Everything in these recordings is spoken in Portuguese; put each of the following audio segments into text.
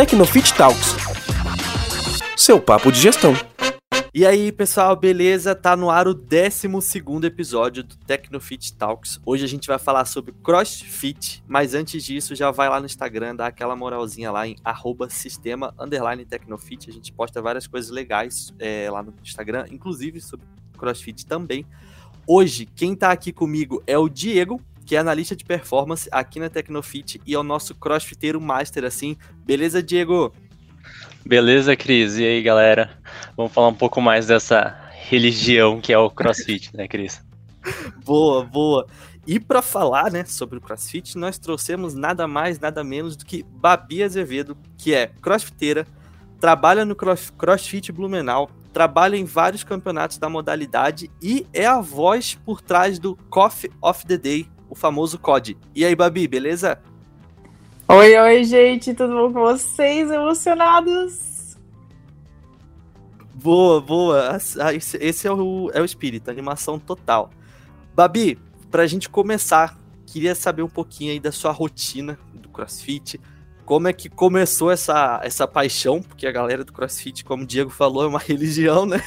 Tecnofit Talks. Seu papo de gestão. E aí, pessoal, beleza? Tá no ar o 12 episódio do Tecnofit Talks. Hoje a gente vai falar sobre CrossFit, mas antes disso, já vai lá no Instagram, dá aquela moralzinha lá em sistema Tecnofit. A gente posta várias coisas legais é, lá no Instagram, inclusive sobre CrossFit também. Hoje, quem tá aqui comigo é o Diego, que é analista de performance aqui na Tecnofit e é o nosso crossfiteiro master, assim. Beleza, Diego? Beleza, Cris? E aí, galera? Vamos falar um pouco mais dessa religião que é o CrossFit, né, Cris? boa, boa. E para falar, né, sobre o CrossFit, nós trouxemos nada mais, nada menos do que Babi Azevedo, que é crossfiteira, trabalha no cross, CrossFit Blumenau, trabalha em vários campeonatos da modalidade e é a voz por trás do Coffee of the Day, o famoso COD. E aí, Babi, beleza? Oi, oi, gente, tudo bom com vocês? Emocionados? Boa, boa. Esse é o, é o espírito, animação total. Babi, pra gente começar, queria saber um pouquinho aí da sua rotina do CrossFit. Como é que começou essa, essa paixão? Porque a galera do CrossFit, como o Diego falou, é uma religião, né?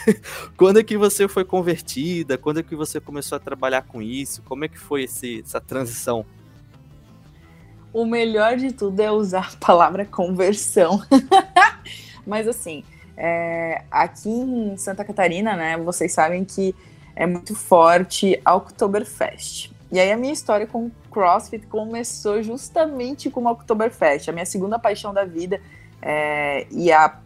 Quando é que você foi convertida? Quando é que você começou a trabalhar com isso? Como é que foi esse, essa transição? o melhor de tudo é usar a palavra conversão. Mas assim, é, aqui em Santa Catarina, né, vocês sabem que é muito forte a Oktoberfest. E aí a minha história com CrossFit começou justamente com o Oktoberfest, a minha segunda paixão da vida. É, e a,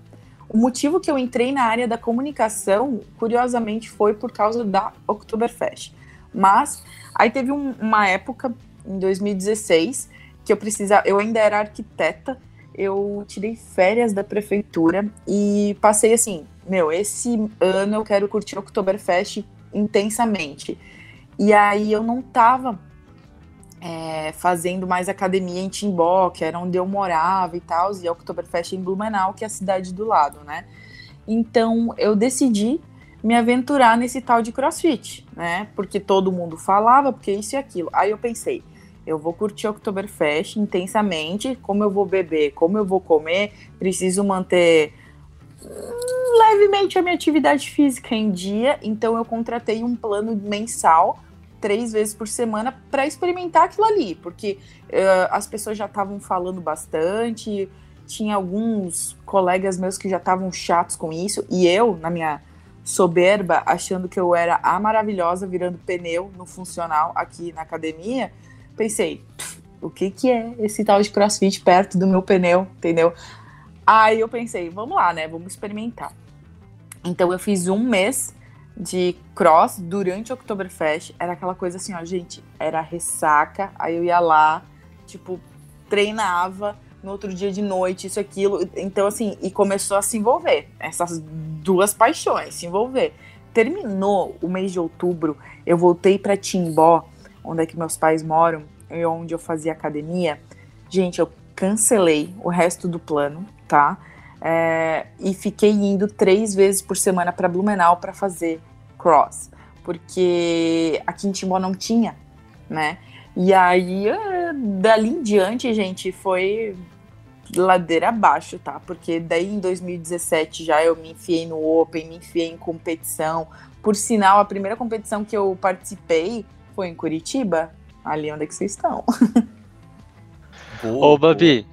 o motivo que eu entrei na área da comunicação, curiosamente, foi por causa da Oktoberfest. Mas aí teve um, uma época, em 2016, que eu precisava, eu ainda era arquiteta, eu tirei férias da prefeitura e passei assim, meu, esse ano eu quero curtir Oktoberfest intensamente. E aí eu não tava é, fazendo mais academia em Timbó, que era onde eu morava e tal, e a Oktoberfest em Blumenau, que é a cidade do lado, né? Então eu decidi me aventurar nesse tal de crossfit, né? Porque todo mundo falava, porque isso e aquilo. Aí eu pensei, eu vou curtir Oktoberfest intensamente, como eu vou beber, como eu vou comer, preciso manter hum, levemente a minha atividade física em dia, então eu contratei um plano mensal três vezes por semana para experimentar aquilo ali, porque uh, as pessoas já estavam falando bastante, tinha alguns colegas meus que já estavam chatos com isso, e eu, na minha soberba, achando que eu era a maravilhosa virando pneu no funcional aqui na academia, pensei, o que que é esse tal de crossfit perto do meu pneu, entendeu? Aí eu pensei, vamos lá, né? Vamos experimentar. Então eu fiz um mês de cross durante o Oktoberfest. Era aquela coisa assim, ó, gente, era ressaca. Aí eu ia lá, tipo, treinava no outro dia de noite, isso, aquilo. Então, assim, e começou a se envolver. Essas duas paixões, se envolver. Terminou o mês de outubro, eu voltei para Timbó onde é que meus pais moram e onde eu fazia academia, gente, eu cancelei o resto do plano, tá? É, e fiquei indo três vezes por semana para Blumenau para fazer cross, porque aqui em Timbó não tinha, né? E aí, é, dali em diante, gente, foi ladeira abaixo, tá? Porque daí em 2017 já eu me enfiei no Open, me enfiei em competição. Por sinal, a primeira competição que eu participei foi em Curitiba, ali onde é que vocês estão. Boa, Ô, Babi,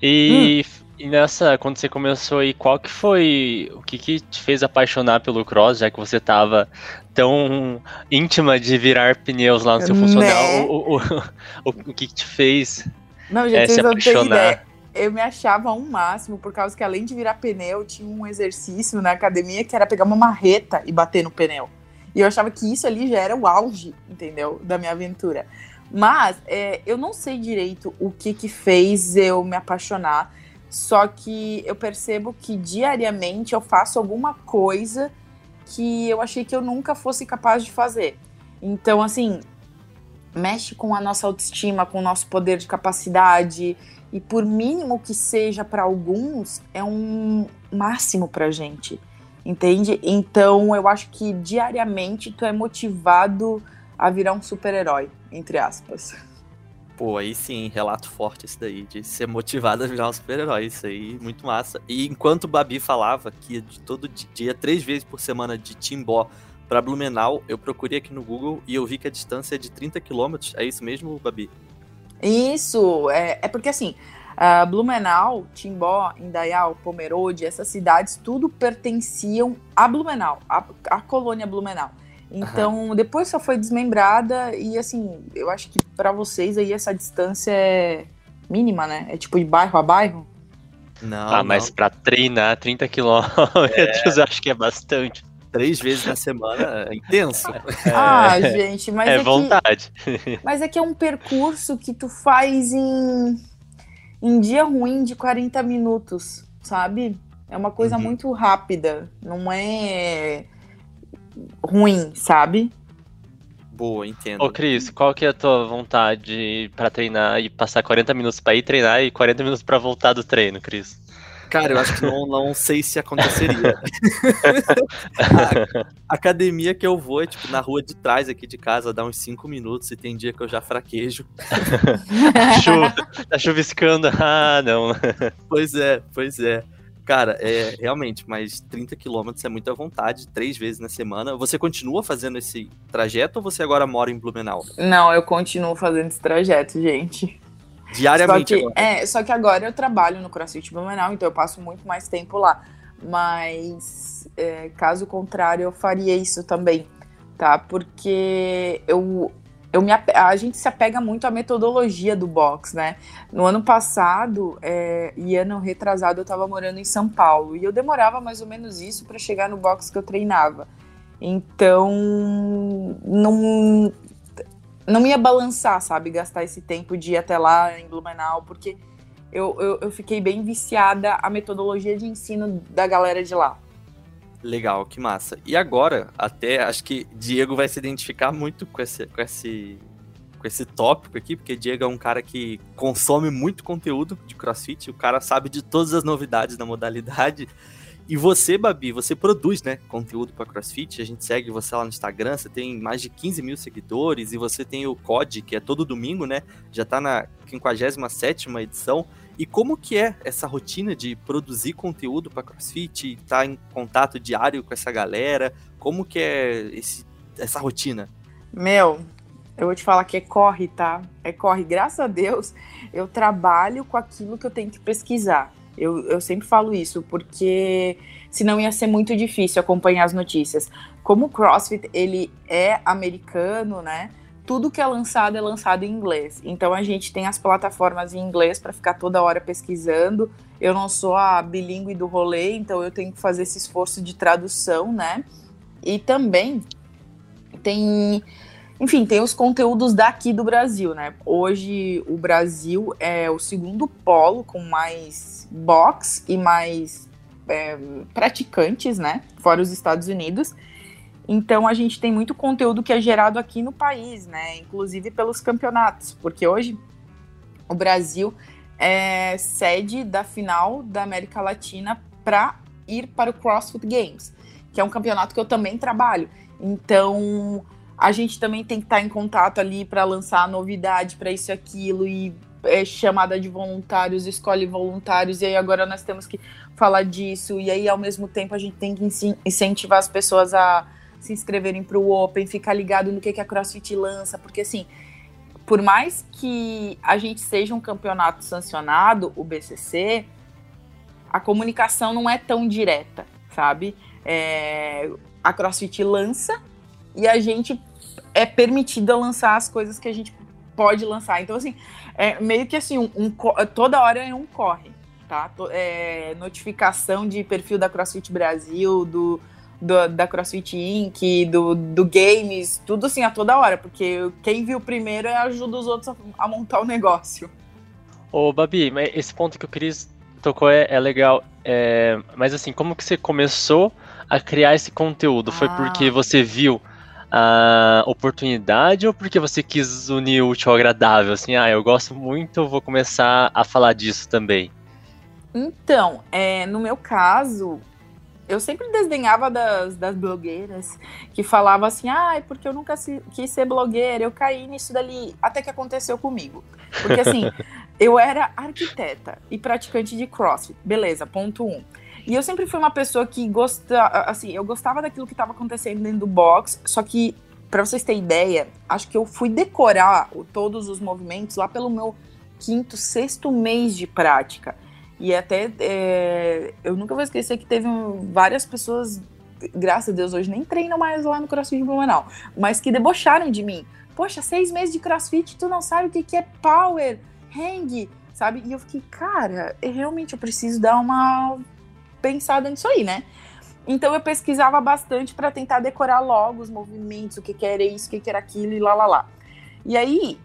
e, hum. E, nessa, quando você começou aí, qual que foi, o que que te fez apaixonar pelo cross, já que você tava tão íntima de virar pneus lá no seu funcional, né? o, o, o, o, que que te fez não, gente, é, se apaixonar? eu me achava um máximo, por causa que além de virar pneu, tinha um exercício na academia que era pegar uma marreta e bater no pneu. E eu achava que isso ali já era o auge, entendeu? Da minha aventura. Mas é, eu não sei direito o que que fez eu me apaixonar. Só que eu percebo que diariamente eu faço alguma coisa que eu achei que eu nunca fosse capaz de fazer. Então, assim, mexe com a nossa autoestima, com o nosso poder de capacidade. E por mínimo que seja para alguns, é um máximo pra gente entende? Então eu acho que diariamente tu é motivado a virar um super-herói, entre aspas. Pô, aí sim, relato forte esse daí, de ser motivado a virar um super-herói, isso aí, muito massa. E enquanto o Babi falava que de todo dia, três vezes por semana de Timbó para Blumenau, eu procurei aqui no Google e eu vi que a distância é de 30 quilômetros, é isso mesmo, Babi? Isso, é, é porque assim, uh, Blumenau, Timbó, Indaial, Pomerode, essas cidades, tudo pertenciam a Blumenau, a, a colônia Blumenau. Então, uhum. depois só foi desmembrada e assim, eu acho que para vocês aí essa distância é mínima, né? É tipo de bairro a bairro. Não. Ah, não. mas para treinar 30 quilômetros, é... acho que é bastante. Três vezes na semana é intenso. É... Ah, gente, mas é, é vontade. Que... Mas é que é um percurso que tu faz em, em dia ruim de 40 minutos, sabe? É uma coisa uhum. muito rápida, não é ruim, sabe? Boa, entendo. Ô, Cris, qual que é a tua vontade para treinar e passar 40 minutos para ir treinar e 40 minutos para voltar do treino, Cris? Cara, eu acho que não, não sei se aconteceria. a academia que eu vou é tipo na rua de trás aqui de casa, dá uns 5 minutos e tem dia que eu já fraquejo. Chuva, tá chuviscando. Ah, não. Pois é, pois é. Cara, é realmente, mas 30 quilômetros é muita vontade, três vezes na semana. Você continua fazendo esse trajeto ou você agora mora em Blumenau? Não, eu continuo fazendo esse trajeto, gente. Diariamente só que, É, só que agora eu trabalho no CrossFit Blumenau, então eu passo muito mais tempo lá. Mas, é, caso contrário, eu faria isso também, tá? Porque eu, eu me, a gente se apega muito à metodologia do box, né? No ano passado é, e ano retrasado eu estava morando em São Paulo e eu demorava mais ou menos isso para chegar no box que eu treinava. Então, não, não ia balançar, sabe? Gastar esse tempo de ir até lá em Blumenau, porque eu, eu, eu fiquei bem viciada à metodologia de ensino da galera de lá. Legal, que massa. E agora, até acho que Diego vai se identificar muito com esse, com esse, com esse tópico aqui, porque Diego é um cara que consome muito conteúdo de CrossFit, o cara sabe de todas as novidades da modalidade. E você, Babi, você produz, né, conteúdo para CrossFit, a gente segue você lá no Instagram, você tem mais de 15 mil seguidores, e você tem o COD, que é todo domingo, né, já tá na 57ª edição, e como que é essa rotina de produzir conteúdo para CrossFit, estar tá em contato diário com essa galera? Como que é esse, essa rotina? Meu, eu vou te falar que é corre, tá? É corre. Graças a Deus, eu trabalho com aquilo que eu tenho que pesquisar. Eu, eu sempre falo isso, porque senão ia ser muito difícil acompanhar as notícias. Como o CrossFit, ele é americano, né? Tudo que é lançado é lançado em inglês. Então a gente tem as plataformas em inglês para ficar toda hora pesquisando. Eu não sou a bilíngue do rolê, então eu tenho que fazer esse esforço de tradução, né? E também tem, enfim, tem os conteúdos daqui do Brasil, né? Hoje o Brasil é o segundo polo com mais box e mais é, praticantes, né? Fora os Estados Unidos. Então a gente tem muito conteúdo que é gerado aqui no país, né? Inclusive pelos campeonatos, porque hoje o Brasil é sede da final da América Latina para ir para o CrossFit Games, que é um campeonato que eu também trabalho. Então a gente também tem que estar em contato ali para lançar novidade para isso e aquilo e é, chamada de voluntários, escolhe voluntários, e aí agora nós temos que falar disso, e aí ao mesmo tempo a gente tem que incentivar as pessoas a se inscreverem para o Open, ficar ligado no que, que a CrossFit lança, porque assim, por mais que a gente seja um campeonato sancionado, o BCC, a comunicação não é tão direta, sabe? É, a CrossFit lança e a gente é permitido a lançar as coisas que a gente pode lançar. Então, assim, é meio que assim, um, um toda hora é um corre, tá? É, notificação de perfil da CrossFit Brasil, do, do, da CrossFit Inc., do, do games, tudo assim a toda hora, porque quem viu primeiro ajuda os outros a, a montar o negócio. Ô, Babi, esse ponto que o Cris tocou é, é legal. É, mas assim, como que você começou a criar esse conteúdo? Foi ah. porque você viu a oportunidade ou porque você quis unir o útil ao agradável? Assim, ah, eu gosto muito, vou começar a falar disso também. Então, é, no meu caso, eu sempre desdenhava das, das blogueiras que falavam assim, ah, é porque eu nunca se, quis ser blogueira, eu caí nisso dali, até que aconteceu comigo. Porque assim, eu era arquiteta e praticante de crossfit, beleza, ponto um. E eu sempre fui uma pessoa que gosta, assim, eu gostava daquilo que estava acontecendo dentro do box, só que para vocês terem ideia, acho que eu fui decorar todos os movimentos lá pelo meu quinto, sexto mês de prática. E até é, eu nunca vou esquecer que teve várias pessoas, graças a Deus, hoje nem treinam mais lá no CrossFit Blumenau, mas que debocharam de mim. Poxa, seis meses de CrossFit, tu não sabe o que, que é power, hang, sabe? E eu fiquei, cara, realmente eu preciso dar uma pensada nisso aí, né? Então eu pesquisava bastante para tentar decorar logo os movimentos, o que, que era isso, o que, que era aquilo e lá lá lá. E aí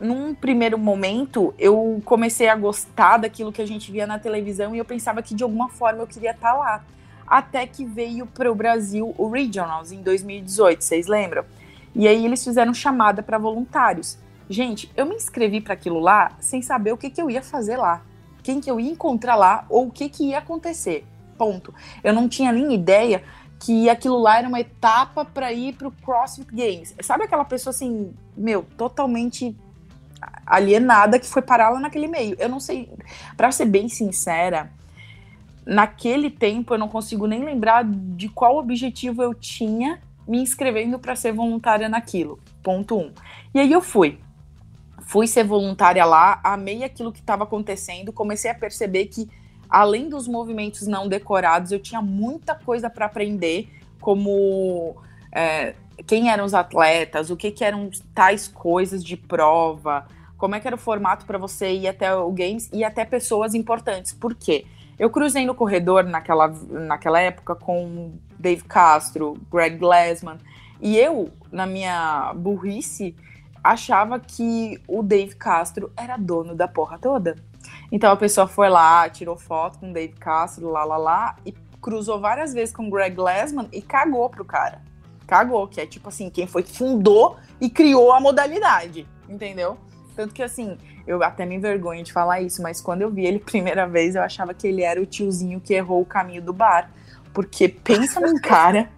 num primeiro momento, eu comecei a gostar daquilo que a gente via na televisão e eu pensava que de alguma forma eu queria estar tá lá. Até que veio para o Brasil o Regionals em 2018, vocês lembram? E aí eles fizeram chamada para voluntários. Gente, eu me inscrevi para aquilo lá sem saber o que, que eu ia fazer lá, quem que eu ia encontrar lá ou o que, que ia acontecer. Ponto. Eu não tinha nem ideia que aquilo lá era uma etapa para ir para o CrossFit Games. Sabe aquela pessoa assim, meu, totalmente alienada que foi parar lá naquele meio. Eu não sei, para ser bem sincera, naquele tempo eu não consigo nem lembrar de qual objetivo eu tinha me inscrevendo para ser voluntária naquilo. Ponto um. E aí eu fui. Fui ser voluntária lá, amei aquilo que estava acontecendo, comecei a perceber que além dos movimentos não decorados, eu tinha muita coisa para aprender, como é, quem eram os atletas, o que, que eram tais coisas de prova, como é que era o formato para você ir até o Games e até pessoas importantes. Por quê? Eu cruzei no corredor naquela, naquela época com Dave Castro, Greg Glassman, e eu, na minha burrice, achava que o Dave Castro era dono da porra toda. Então a pessoa foi lá, tirou foto com o Dave Castro, lá, lá, lá, e cruzou várias vezes com o Greg Glassman e cagou pro cara cagou, que é tipo assim, quem foi que fundou e criou a modalidade, entendeu? Tanto que assim, eu até me envergonho de falar isso, mas quando eu vi ele primeira vez, eu achava que ele era o tiozinho que errou o caminho do bar. Porque pensa num cara,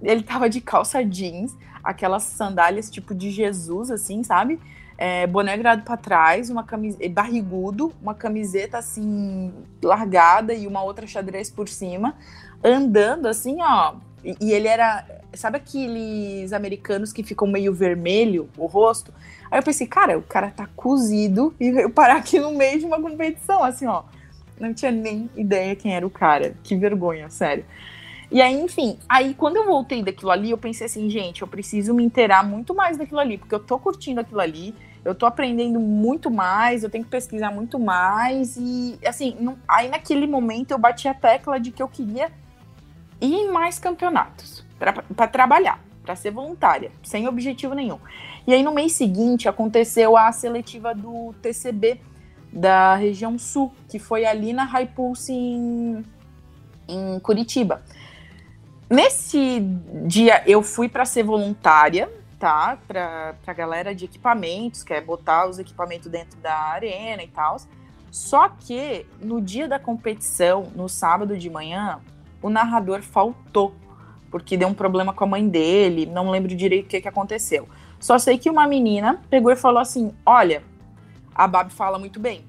ele tava de calça jeans, aquelas sandálias tipo de Jesus, assim, sabe? É, boné virado para trás, uma camiseta barrigudo, uma camiseta assim largada e uma outra xadrez por cima, andando assim, ó, e, e, ele era. Sabe aqueles americanos que ficam meio vermelho o rosto? Aí eu pensei, cara, o cara tá cozido e veio parar aqui no meio de uma competição, assim, ó. Não tinha nem ideia quem era o cara. Que vergonha, sério. E aí, enfim, aí quando eu voltei daquilo ali, eu pensei assim, gente, eu preciso me inteirar muito mais daquilo ali, porque eu tô curtindo aquilo ali, eu tô aprendendo muito mais, eu tenho que pesquisar muito mais, e assim, não, aí naquele momento eu bati a tecla de que eu queria e em mais campeonatos para trabalhar, para ser voluntária, sem objetivo nenhum. E aí no mês seguinte aconteceu a seletiva do TCB da região sul, que foi ali na High Pulse em, em Curitiba. Nesse dia eu fui para ser voluntária, tá? Para a galera de equipamentos, que é botar os equipamentos dentro da arena e tal. Só que no dia da competição, no sábado de manhã, o narrador faltou, porque deu um problema com a mãe dele, não lembro direito o que, que aconteceu. Só sei que uma menina pegou e falou assim: Olha, a Babi fala muito bem,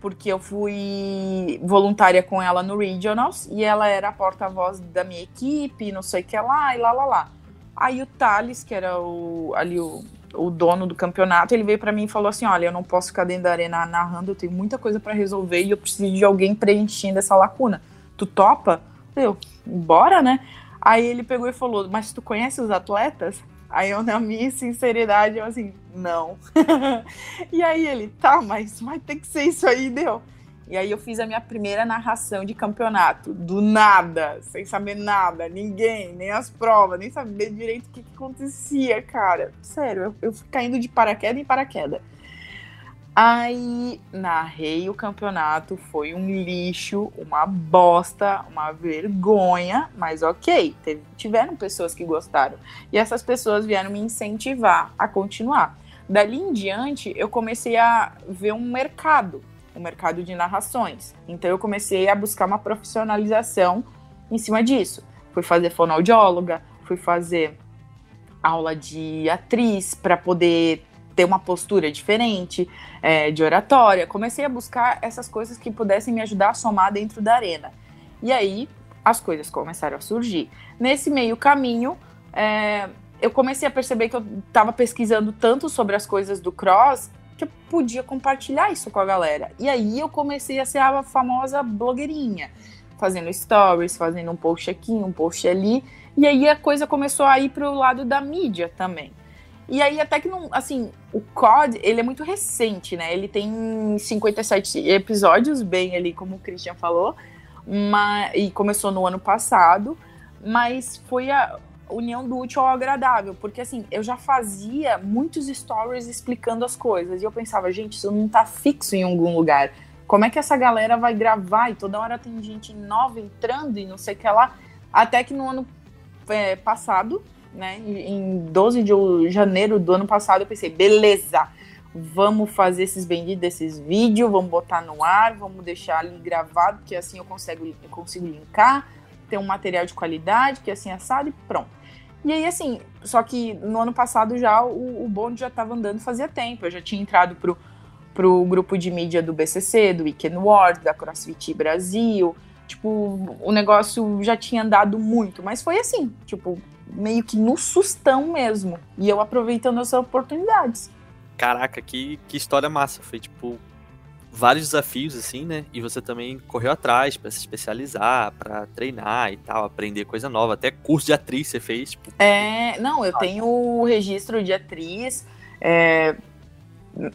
porque eu fui voluntária com ela no Regionals e ela era a porta-voz da minha equipe, não sei o que lá, e lá, lá, lá. Aí o Thales, que era o, ali o, o dono do campeonato, ele veio para mim e falou assim: Olha, eu não posso ficar dentro da arena narrando, eu tenho muita coisa para resolver e eu preciso de alguém preenchendo essa lacuna. Tu topa? Eu, bora, né? Aí ele pegou e falou, mas tu conhece os atletas? Aí eu, na minha sinceridade, eu assim, não. e aí ele, tá, mas vai ter que ser isso aí, deu. E aí eu fiz a minha primeira narração de campeonato, do nada, sem saber nada, ninguém, nem as provas, nem saber direito o que, que acontecia, cara. Sério, eu, eu fui caindo de paraquedas em paraquedas. Aí narrei o campeonato, foi um lixo, uma bosta, uma vergonha, mas ok, teve, tiveram pessoas que gostaram. E essas pessoas vieram me incentivar a continuar. Dali em diante, eu comecei a ver um mercado, um mercado de narrações. Então eu comecei a buscar uma profissionalização em cima disso. Fui fazer fonoaudióloga, fui fazer aula de atriz para poder ter uma postura diferente, é, de oratória. Comecei a buscar essas coisas que pudessem me ajudar a somar dentro da arena. E aí as coisas começaram a surgir. Nesse meio caminho, é, eu comecei a perceber que eu estava pesquisando tanto sobre as coisas do cross que eu podia compartilhar isso com a galera. E aí eu comecei a ser a famosa blogueirinha, fazendo stories, fazendo um post aqui, um post ali. E aí a coisa começou a ir para o lado da mídia também. E aí até que não, assim, o COD, ele é muito recente, né? Ele tem 57 episódios, bem ali como o Christian falou, mas, e começou no ano passado, mas foi a união do útil ao agradável, porque assim, eu já fazia muitos stories explicando as coisas, e eu pensava, gente, isso não tá fixo em algum lugar. Como é que essa galera vai gravar? E toda hora tem gente nova entrando e não sei o que lá. Até que no ano é, passado, né, em 12 de janeiro do ano passado, eu pensei, beleza, vamos fazer esses benditos desses vídeos, vamos botar no ar, vamos deixar ali gravado, que assim eu consigo, eu consigo linkar, ter um material de qualidade, que assim é assado e pronto. E aí, assim, só que no ano passado já o, o bonde já estava andando fazia tempo, eu já tinha entrado pro, pro grupo de mídia do BCC, do Weekend Wars, da CrossFit Brasil, tipo, o negócio já tinha andado muito, mas foi assim, tipo, meio que no sustão mesmo, e eu aproveitando as oportunidades. Caraca, que, que história massa. Foi tipo vários desafios assim, né? E você também correu atrás para se especializar, para treinar e tal, aprender coisa nova. Até curso de atriz você fez. Tipo... É, não, eu tenho o registro de atriz. É,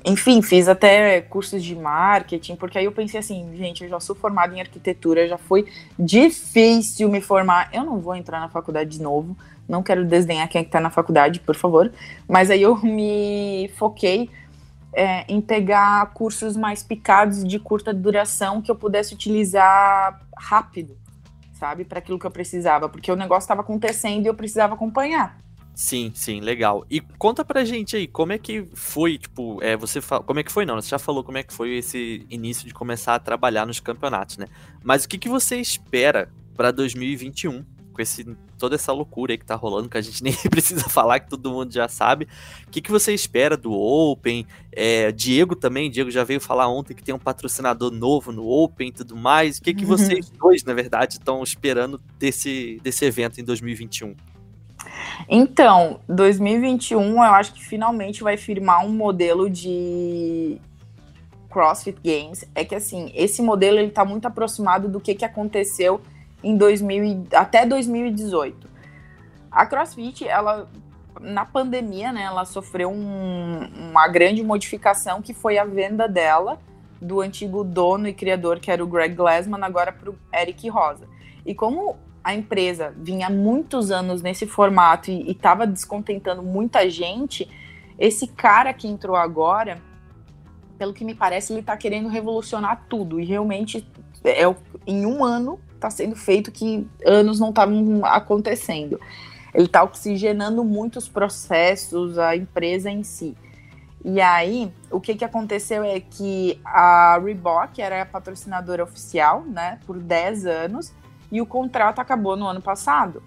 enfim, fiz até cursos de marketing, porque aí eu pensei assim, gente, eu já sou formada em arquitetura, já foi difícil me formar. Eu não vou entrar na faculdade de novo, não quero desdenhar quem é está na faculdade, por favor. Mas aí eu me foquei é, em pegar cursos mais picados de curta duração que eu pudesse utilizar rápido, sabe, para aquilo que eu precisava, porque o negócio estava acontecendo e eu precisava acompanhar. Sim, sim, legal. E conta pra gente aí, como é que foi, tipo, é, você como é que foi não, você já falou como é que foi esse início de começar a trabalhar nos campeonatos, né? Mas o que, que você espera para 2021? Com esse, toda essa loucura aí que tá rolando, que a gente nem precisa falar, que todo mundo já sabe. O que, que você espera do Open? É, Diego também, Diego já veio falar ontem que tem um patrocinador novo no Open e tudo mais. O que, que uhum. vocês dois, na verdade, estão esperando desse, desse evento em 2021? Então, 2021 eu acho que finalmente vai firmar um modelo de CrossFit Games. É que assim, esse modelo ele tá muito aproximado do que, que aconteceu em 2000 até 2018. A CrossFit, ela na pandemia, né, ela sofreu um, uma grande modificação que foi a venda dela do antigo dono e criador que era o Greg Glassman agora para o Eric Rosa. E como a empresa vinha muitos anos nesse formato e estava descontentando muita gente, esse cara que entrou agora, pelo que me parece, ele está querendo revolucionar tudo e realmente é em um ano está sendo feito que anos não estavam acontecendo. Ele está oxigenando muitos processos, a empresa em si. E aí, o que, que aconteceu é que a Reebok era a patrocinadora oficial, né, por 10 anos, e o contrato acabou no ano passado.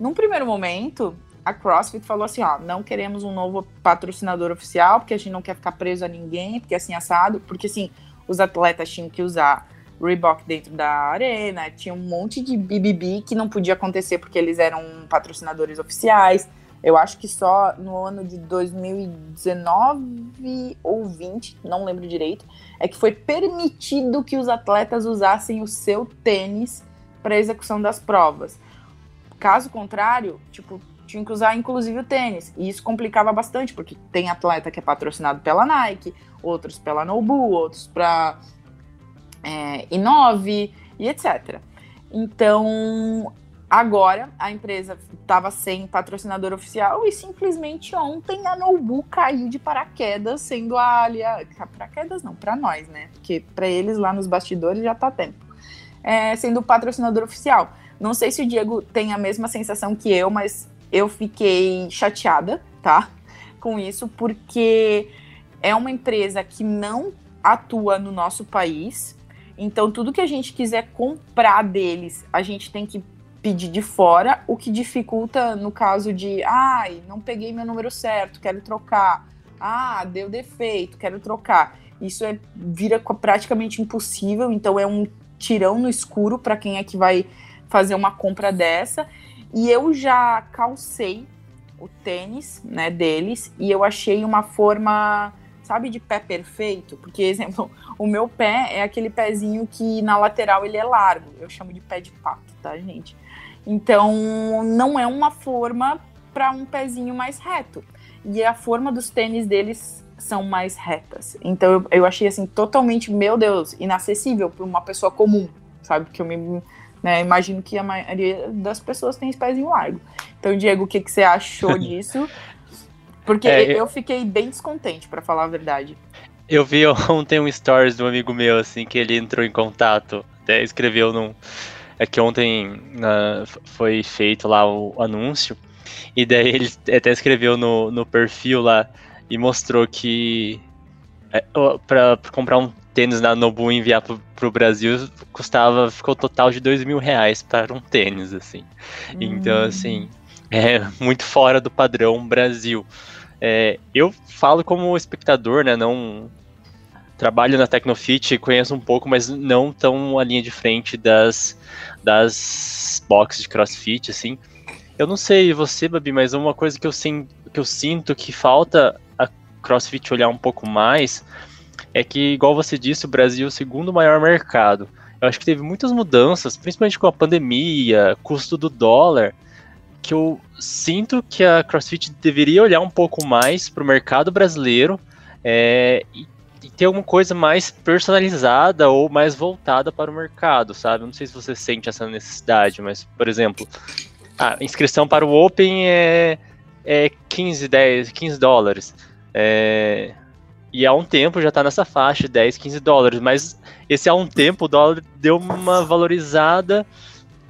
Num primeiro momento, a CrossFit falou assim, ó, não queremos um novo patrocinador oficial, porque a gente não quer ficar preso a ninguém, porque assim, assado, porque assim, os atletas tinham que usar Reebok dentro da arena, tinha um monte de BBB que não podia acontecer porque eles eram patrocinadores oficiais. Eu acho que só no ano de 2019 ou 20, não lembro direito, é que foi permitido que os atletas usassem o seu tênis para execução das provas. Caso contrário, tipo, tinha que usar inclusive o tênis. E isso complicava bastante, porque tem atleta que é patrocinado pela Nike, outros pela Nobu, outros para é, Inove e etc. Então, agora a empresa estava sem patrocinador oficial e simplesmente ontem a Nobu caiu de paraquedas, sendo a aliás. Paraquedas não, para nós, né? Porque para eles lá nos bastidores já tá tempo. É, sendo patrocinador oficial. Não sei se o Diego tem a mesma sensação que eu, mas eu fiquei chateada, tá? Com isso, porque é uma empresa que não atua no nosso país, então, tudo que a gente quiser comprar deles, a gente tem que pedir de fora, o que dificulta no caso de, ai, não peguei meu número certo, quero trocar. Ah, deu defeito, quero trocar. Isso é vira praticamente impossível, então é um tirão no escuro para quem é que vai fazer uma compra dessa. E eu já calcei o tênis, né, deles, e eu achei uma forma, sabe, de pé perfeito, porque exemplo, o meu pé é aquele pezinho que na lateral ele é largo. Eu chamo de pé de pato, tá, gente? Então, não é uma forma para um pezinho mais reto. E a forma dos tênis deles são mais retas. Então eu, eu achei assim totalmente, meu Deus, inacessível para uma pessoa comum, sabe? Porque eu me né, imagino que a maioria das pessoas tem esse pezinho largo. Então, Diego, o que, que você achou disso? Porque é, eu fiquei bem descontente, para falar a verdade. Eu vi ontem um stories de um amigo meu, assim, que ele entrou em contato, até escreveu num. É que ontem uh, foi feito lá o anúncio, e daí ele até escreveu no, no perfil lá e mostrou que é, para comprar um tênis na Nobu e enviar pro, pro Brasil custava, ficou total de dois mil reais para um tênis, assim. Então, hum. Então, assim, é muito fora do padrão Brasil. É, eu falo como espectador, né, não trabalho na Tecnofit, conheço um pouco, mas não tão a linha de frente das, das boxes de CrossFit, assim. Eu não sei você, Babi, mas uma coisa que eu, sim, que eu sinto que falta a CrossFit olhar um pouco mais é que, igual você disse, o Brasil é o segundo maior mercado. Eu acho que teve muitas mudanças, principalmente com a pandemia, custo do dólar, que eu sinto que a CrossFit deveria olhar um pouco mais para o mercado brasileiro é, e, e, ter alguma coisa mais personalizada ou mais voltada para o mercado, sabe? Não sei se você sente essa necessidade, mas, por exemplo, a inscrição para o Open é, é 15, 10, 15 dólares. É, e há um tempo já está nessa faixa, 10, 15 dólares. Mas esse há um tempo o dólar deu uma valorizada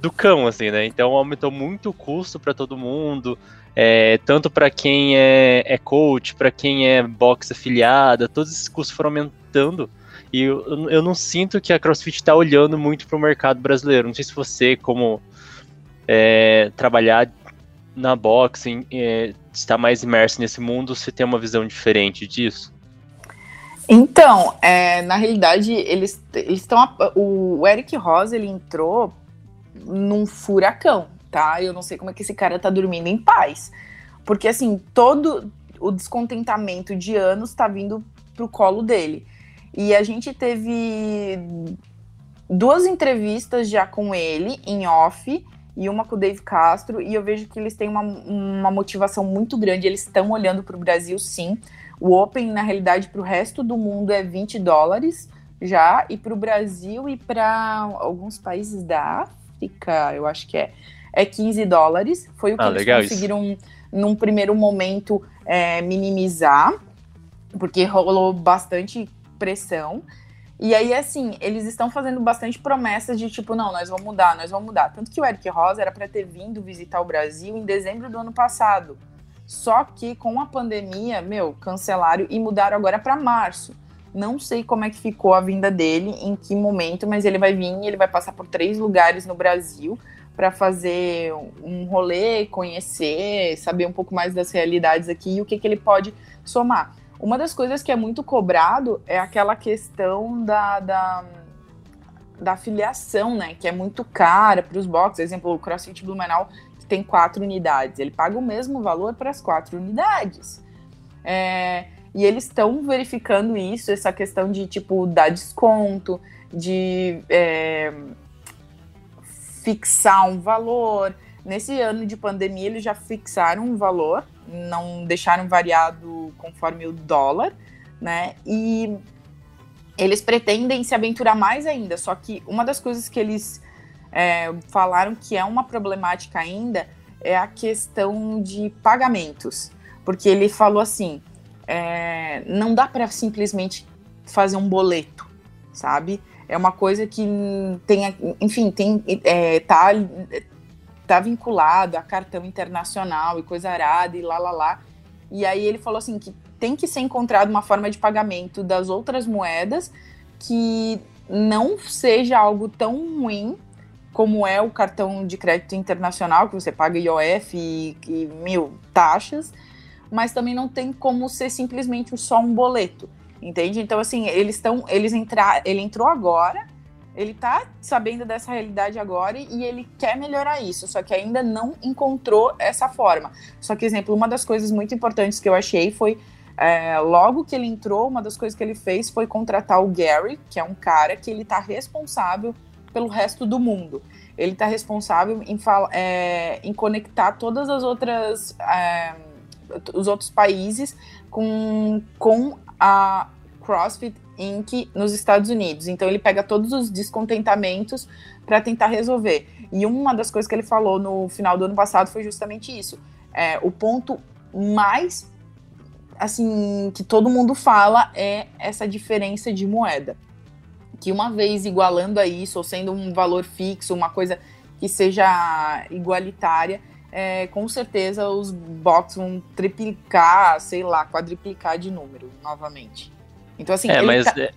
do cão, assim, né? Então aumentou muito o custo para todo mundo, é, tanto para quem é, é coach, para quem é box afiliada, todos esses custos foram aumentando. E eu, eu não sinto que a CrossFit está olhando muito para o mercado brasileiro. Não sei se você, como é, trabalhar na boxing, é, está mais imerso nesse mundo, você tem uma visão diferente disso? Então, é, na realidade, eles estão. O Eric Rosa ele entrou num furacão, tá? Eu não sei como é que esse cara tá dormindo em paz. Porque, assim, todo o descontentamento de anos tá vindo pro colo dele. E a gente teve duas entrevistas já com ele em off e uma com o Dave Castro, e eu vejo que eles têm uma, uma motivação muito grande, eles estão olhando para o Brasil sim. O Open, na realidade, para o resto do mundo é 20 dólares já, e para o Brasil e para alguns países da África, eu acho que é, é 15 dólares. Foi o que ah, eles conseguiram, isso. num primeiro momento, é, minimizar, porque rolou bastante pressão. E aí, assim, eles estão fazendo bastante promessas de tipo, não, nós vamos mudar, nós vamos mudar. Tanto que o Eric Rosa era para ter vindo visitar o Brasil em dezembro do ano passado. Só que com a pandemia, meu, cancelaram e mudaram agora para março. Não sei como é que ficou a vinda dele, em que momento, mas ele vai vir, ele vai passar por três lugares no Brasil para fazer um rolê, conhecer, saber um pouco mais das realidades aqui e o que, que ele pode somar. Uma das coisas que é muito cobrado é aquela questão da, da, da afiliação, né? Que é muito cara para os boxes. Exemplo, o CrossFit Blumenau que tem quatro unidades. Ele paga o mesmo valor para as quatro unidades. É, e eles estão verificando isso, essa questão de, tipo, dar desconto, de é, fixar um valor. Nesse ano de pandemia, eles já fixaram um valor, não deixaram variado conforme o dólar, né? E eles pretendem se aventurar mais ainda. Só que uma das coisas que eles é, falaram que é uma problemática ainda é a questão de pagamentos. Porque ele falou assim: é, não dá para simplesmente fazer um boleto, sabe? É uma coisa que tem, enfim, tem, é, tá tá vinculado a cartão internacional e coisa arada e lá lá lá. E aí ele falou assim que tem que ser encontrado uma forma de pagamento das outras moedas que não seja algo tão ruim como é o cartão de crédito internacional, que você paga IOF e, e mil taxas, mas também não tem como ser simplesmente só um boleto, entende? Então, assim, eles estão, eles entrar, ele entrou agora, ele tá sabendo dessa realidade agora e ele quer melhorar isso, só que ainda não encontrou essa forma. Só que, exemplo, uma das coisas muito importantes que eu achei foi é, logo que ele entrou, uma das coisas que ele fez foi contratar o Gary, que é um cara que ele tá responsável pelo resto do mundo. Ele tá responsável em, é, em conectar todas as outras é, os outros países com, com a CrossFit Inc. nos Estados Unidos. Então ele pega todos os descontentamentos para tentar resolver. E uma das coisas que ele falou no final do ano passado foi justamente isso. É, o ponto mais assim que todo mundo fala é essa diferença de moeda. Que uma vez igualando a isso, ou sendo um valor fixo, uma coisa que seja igualitária, é, com certeza os box vão triplicar, sei lá, quadriplicar de número novamente. Então, assim. É, mas. Tá... É,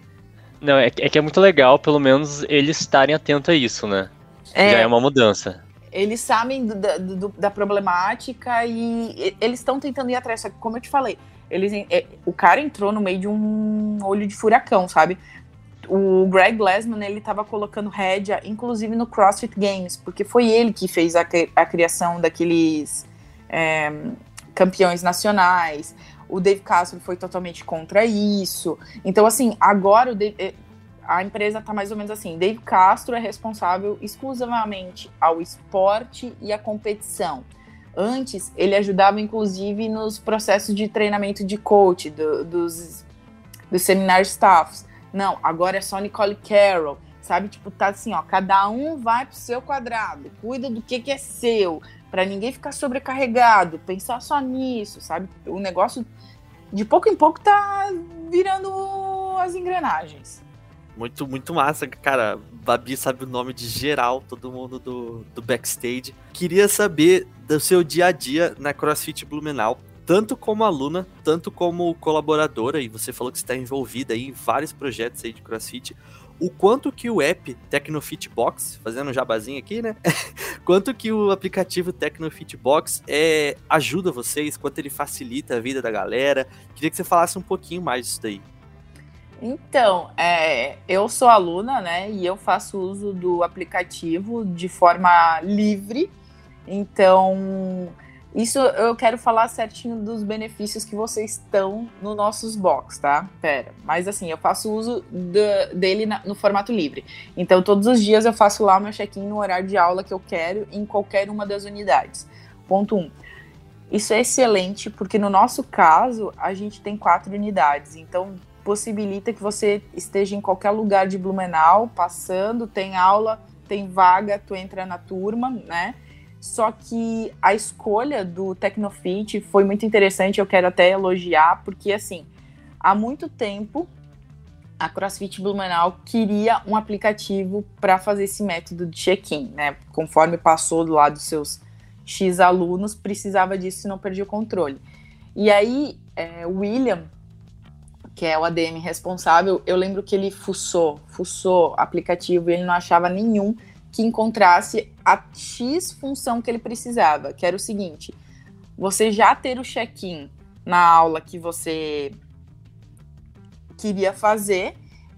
não, é, é, que é muito legal, pelo menos, eles estarem atentos a isso, né? É, Já é uma mudança. Eles sabem do, do, da problemática e eles estão tentando ir atrás. Só que, como eu te falei, eles, é, o cara entrou no meio de um olho de furacão, sabe? O Greg Glassman ele estava colocando rédea, inclusive no CrossFit Games, porque foi ele que fez a, a criação daqueles é, campeões nacionais. O Dave Castro foi totalmente contra isso. Então, assim, agora Dave, é, a empresa está mais ou menos assim. Dave Castro é responsável exclusivamente ao esporte e à competição. Antes, ele ajudava, inclusive, nos processos de treinamento de coach, do, dos, dos seminar staffs. Não, agora é só Nicole Carroll, sabe? Tipo, tá assim, ó, cada um vai pro seu quadrado, cuida do que que é seu, para ninguém ficar sobrecarregado, pensar só nisso, sabe? O negócio de pouco em pouco tá virando as engrenagens. Muito, muito massa, cara. Babi sabe o nome de geral, todo mundo do, do backstage. Queria saber do seu dia a dia na CrossFit Blumenau tanto como aluna, tanto como colaboradora, e você falou que está envolvida em vários projetos aí de CrossFit, o quanto que o app Tecnofit Box, fazendo um jabazinho aqui, né? quanto que o aplicativo Tecnofit Box é, ajuda vocês, quanto ele facilita a vida da galera. Queria que você falasse um pouquinho mais disso daí. Então, é, eu sou aluna, né? E eu faço uso do aplicativo de forma livre. Então, isso eu quero falar certinho dos benefícios que vocês estão no nossos box, tá? Pera, mas assim, eu faço uso dele na, no formato livre. Então, todos os dias eu faço lá o meu check-in no horário de aula que eu quero em qualquer uma das unidades. Ponto 1. Um. Isso é excelente porque no nosso caso a gente tem quatro unidades, então possibilita que você esteja em qualquer lugar de Blumenau, passando, tem aula, tem vaga, tu entra na turma, né? Só que a escolha do Tecnofit foi muito interessante, eu quero até elogiar, porque assim, há muito tempo a CrossFit Blumenau queria um aplicativo para fazer esse método de check-in, né? Conforme passou do lado dos seus X alunos, precisava disso e não perdia o controle. E aí, é, William, que é o ADM responsável, eu lembro que ele fuçou, fuçou aplicativo e ele não achava nenhum que encontrasse a X função que ele precisava, que era o seguinte: você já ter o check-in na aula que você queria fazer,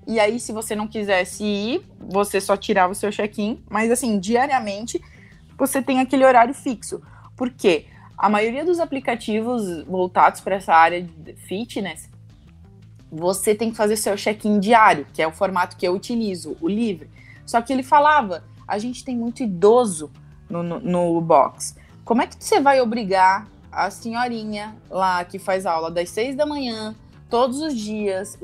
e aí, se você não quisesse ir, você só tirava o seu check-in, mas assim, diariamente você tem aquele horário fixo. Por quê? A maioria dos aplicativos voltados para essa área de fitness, você tem que fazer seu check-in diário, que é o formato que eu utilizo, o livre. Só que ele falava a gente tem muito idoso no, no, no box. Como é que você vai obrigar a senhorinha lá que faz aula das seis da manhã, todos os dias,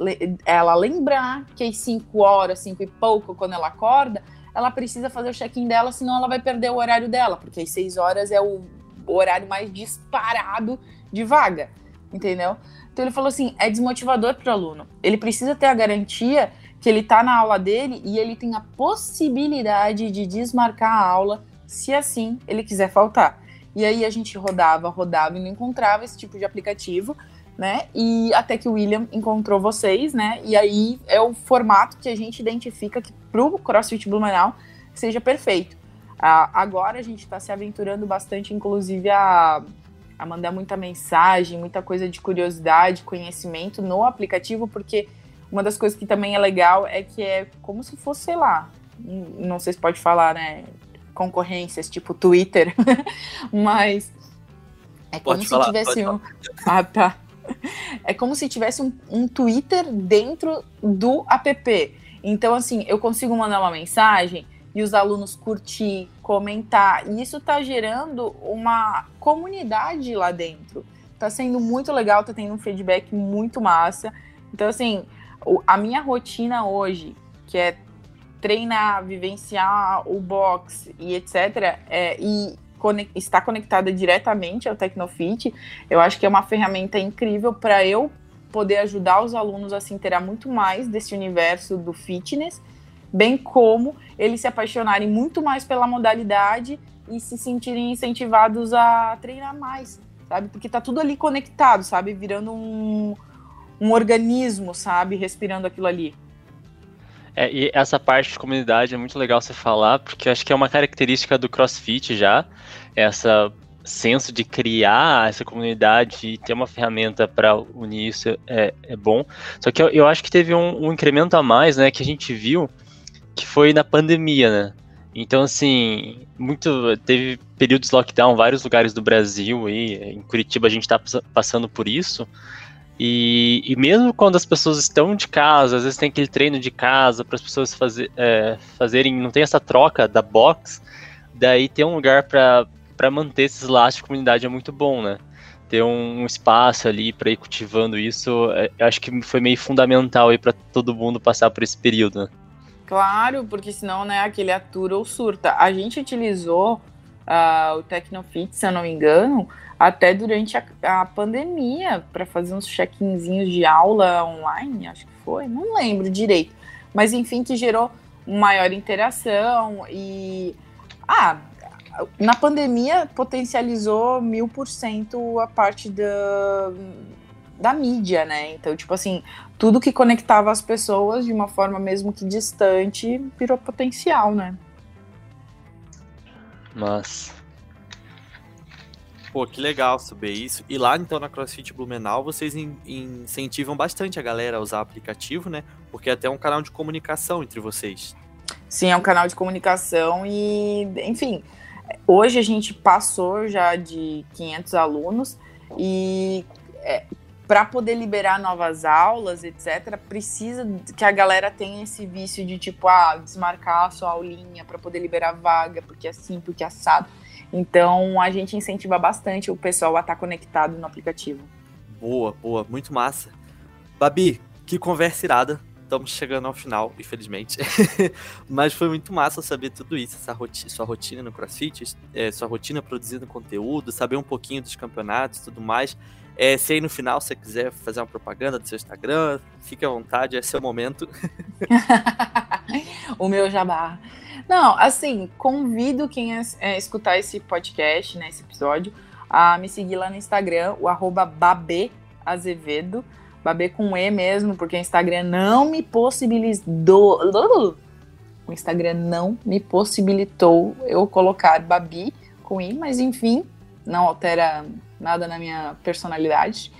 ela lembrar que às cinco horas, cinco e pouco, quando ela acorda, ela precisa fazer o check-in dela, senão ela vai perder o horário dela, porque às seis horas é o horário mais disparado de vaga, entendeu? Então ele falou assim, é desmotivador para o aluno. Ele precisa ter a garantia que ele está na aula dele e ele tem a possibilidade de desmarcar a aula se assim ele quiser faltar. E aí a gente rodava, rodava e não encontrava esse tipo de aplicativo, né? E até que o William encontrou vocês, né? E aí é o formato que a gente identifica que pro CrossFit Blumenau seja perfeito. Ah, agora a gente está se aventurando bastante, inclusive, a, a mandar muita mensagem, muita coisa de curiosidade, conhecimento no aplicativo, porque uma das coisas que também é legal é que é como se fosse, sei lá, não sei se pode falar, né? Concorrências, tipo Twitter, mas é como Pode se falar, tivesse um. Ah, tá. É como se tivesse um, um Twitter dentro do app. Então, assim, eu consigo mandar uma mensagem e os alunos curtir, comentar. E isso está gerando uma comunidade lá dentro. Está sendo muito legal, está tendo um feedback muito massa. Então, assim, a minha rotina hoje, que é treinar, vivenciar o box e etc., é, e está conectada diretamente ao Tecnofit, eu acho que é uma ferramenta incrível para eu poder ajudar os alunos a se inteirar muito mais desse universo do fitness, bem como eles se apaixonarem muito mais pela modalidade e se sentirem incentivados a treinar mais, sabe? Porque tá tudo ali conectado, sabe? Virando um, um organismo, sabe? Respirando aquilo ali. É, e essa parte de comunidade é muito legal você falar, porque acho que é uma característica do CrossFit já, essa senso de criar essa comunidade e ter uma ferramenta para unir isso é, é, bom. Só que eu, eu acho que teve um, um, incremento a mais, né, que a gente viu, que foi na pandemia, né? Então, assim, muito teve períodos de lockdown em vários lugares do Brasil e em Curitiba a gente está passando por isso. E, e, mesmo quando as pessoas estão de casa, às vezes tem aquele treino de casa para as pessoas fazer, é, fazerem, não tem essa troca da box, daí ter um lugar para manter esses laços de comunidade é muito bom, né? Ter um, um espaço ali para ir cultivando isso, é, acho que foi meio fundamental aí para todo mundo passar por esse período. Né? Claro, porque senão, né, aquele atura ou surta. A gente utilizou uh, o Tecnofit, se eu não me engano, até durante a, a pandemia, para fazer uns check-inzinhos de aula online, acho que foi, não lembro direito. Mas enfim, que gerou maior interação e. Ah, na pandemia potencializou mil por cento a parte da, da mídia, né? Então, tipo assim, tudo que conectava as pessoas de uma forma mesmo que distante virou potencial, né? Mas Pô, que legal saber isso. E lá, então, na CrossFit Blumenau, vocês in incentivam bastante a galera a usar aplicativo, né? Porque é até um canal de comunicação entre vocês. Sim, é um canal de comunicação e, enfim, hoje a gente passou já de 500 alunos e é, para poder liberar novas aulas, etc., precisa que a galera tenha esse vício de tipo, ah, desmarcar a sua aulinha para poder liberar vaga, porque é assim, porque é assado. Então a gente incentiva bastante o pessoal a estar tá conectado no aplicativo. Boa, boa, muito massa. Babi, que conversa irada. Estamos chegando ao final, infelizmente. Mas foi muito massa saber tudo isso, essa rotina, sua rotina no CrossFit, é, sua rotina produzindo conteúdo, saber um pouquinho dos campeonatos e tudo mais. É, se aí no final você quiser fazer uma propaganda do seu Instagram, fique à vontade, esse é o momento. o meu jabá. Não, assim, convido quem é, é, escutar esse podcast, né, esse episódio, a me seguir lá no Instagram, o arroba babeazevedo, babê com E mesmo, porque o Instagram não me possibilitou, o Instagram não me possibilitou eu colocar Babi com I, mas enfim, não altera nada na minha personalidade.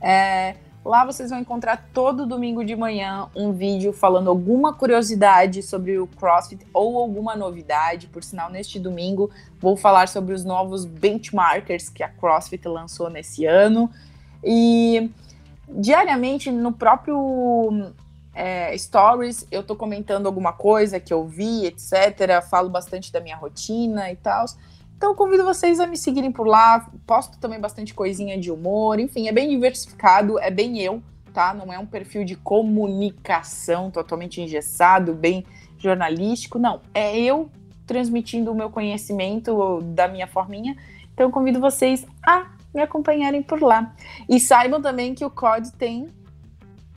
É, Lá vocês vão encontrar todo domingo de manhã um vídeo falando alguma curiosidade sobre o CrossFit ou alguma novidade. Por sinal, neste domingo vou falar sobre os novos benchmarkers que a CrossFit lançou nesse ano. E diariamente no próprio é, Stories eu tô comentando alguma coisa que eu vi, etc. Falo bastante da minha rotina e tal. Então convido vocês a me seguirem por lá. Posto também bastante coisinha de humor. Enfim, é bem diversificado, é bem eu, tá? Não é um perfil de comunicação totalmente engessado, bem jornalístico. Não, é eu transmitindo o meu conhecimento da minha forminha. Então convido vocês a me acompanharem por lá. E saibam também que o COD tem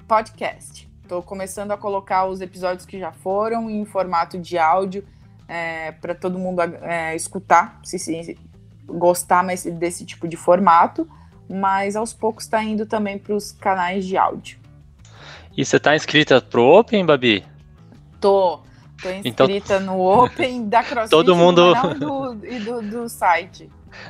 podcast. Estou começando a colocar os episódios que já foram em formato de áudio é, para todo mundo é, escutar, se, se gostar mais desse tipo de formato, mas aos poucos está indo também para os canais de áudio. E você está inscrita pro Open, Babi? Tô, Tô inscrita então, no Open da CrossFit todo mundo... do, e do, do site.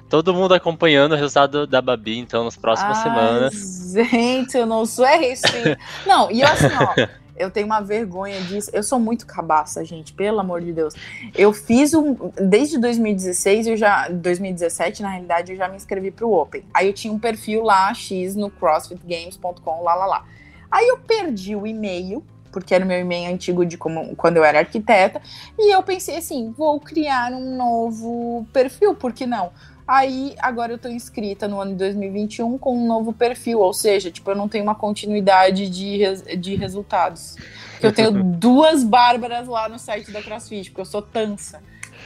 Todo mundo acompanhando o resultado da Babi, então, nas próximas Ai, semanas. Gente, eu não sou RC. não, e assim, ó, eu tenho uma vergonha disso. Eu sou muito cabaça, gente, pelo amor de Deus. Eu fiz um. Desde 2016, eu já. 2017, na realidade, eu já me inscrevi pro Open. Aí eu tinha um perfil lá, X, no crossfitgames.com, lá, lá, lá. Aí eu perdi o e-mail porque era o meu e-mail antigo de como, quando eu era arquiteta, e eu pensei assim, vou criar um novo perfil, por que não? Aí, agora eu tô inscrita no ano de 2021 com um novo perfil, ou seja, tipo, eu não tenho uma continuidade de, res, de resultados. Eu tenho duas Bárbaras lá no site da CrossFit, porque eu sou tansa.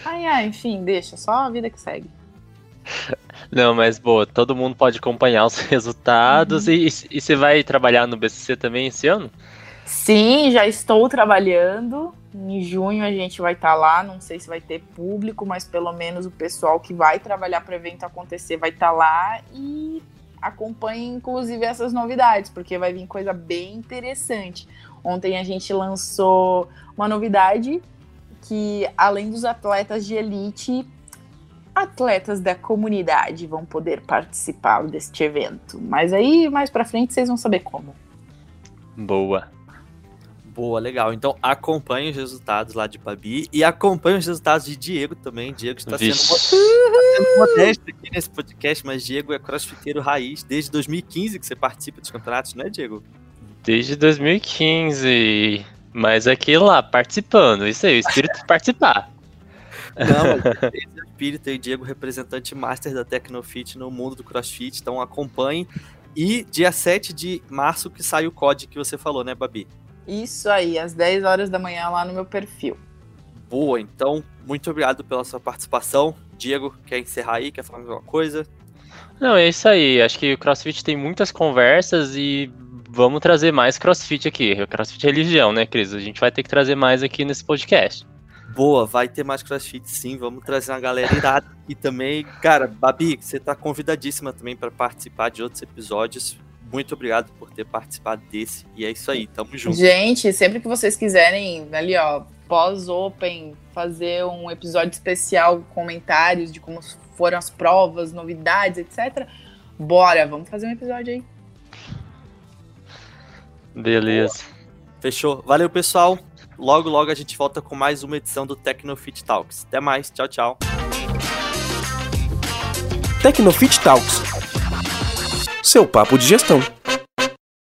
Ai, ai, enfim, deixa, só a vida que segue. Não, mas boa, todo mundo pode acompanhar os resultados. Uhum. E, e você vai trabalhar no BCC também esse ano? Sim, já estou trabalhando. Em junho a gente vai estar tá lá. Não sei se vai ter público, mas pelo menos o pessoal que vai trabalhar para o evento acontecer vai estar tá lá e acompanhe inclusive essas novidades, porque vai vir coisa bem interessante. Ontem a gente lançou uma novidade que além dos atletas de elite, atletas da comunidade vão poder participar deste evento. Mas aí mais para frente vocês vão saber como. Boa. Boa, legal. Então acompanhe os resultados lá de Babi e acompanhe os resultados de Diego também. Diego está sendo, está sendo modesto aqui nesse podcast, mas Diego é crossfiteiro raiz desde 2015 que você participa dos campeonatos, não é, Diego? Desde 2015. Mas aquilo lá, participando. Isso aí, o espírito de participar. Não, esse é o espírito aí, Diego, representante master da Tecnofit no mundo do crossfit. Então acompanhe. E dia 7 de março que sai o código que você falou, né, Babi? Isso aí, às 10 horas da manhã lá no meu perfil. Boa, então, muito obrigado pela sua participação. Diego, quer encerrar aí? Quer falar alguma coisa? Não, é isso aí. Acho que o CrossFit tem muitas conversas e vamos trazer mais CrossFit aqui. O CrossFit é religião, né, Cris? A gente vai ter que trazer mais aqui nesse podcast. Boa, vai ter mais CrossFit sim. Vamos trazer uma galera irada. e também, cara, Babi, você tá convidadíssima também para participar de outros episódios muito obrigado por ter participado desse. E é isso aí, tamo junto. Gente, sempre que vocês quiserem, ali, ó, pós-open, fazer um episódio especial, comentários de como foram as provas, novidades, etc. Bora, vamos fazer um episódio aí. Beleza. Fechou. Valeu, pessoal. Logo, logo a gente volta com mais uma edição do Tecnofit Talks. Até mais. Tchau, tchau. Tecnofit Talks seu papo de gestão.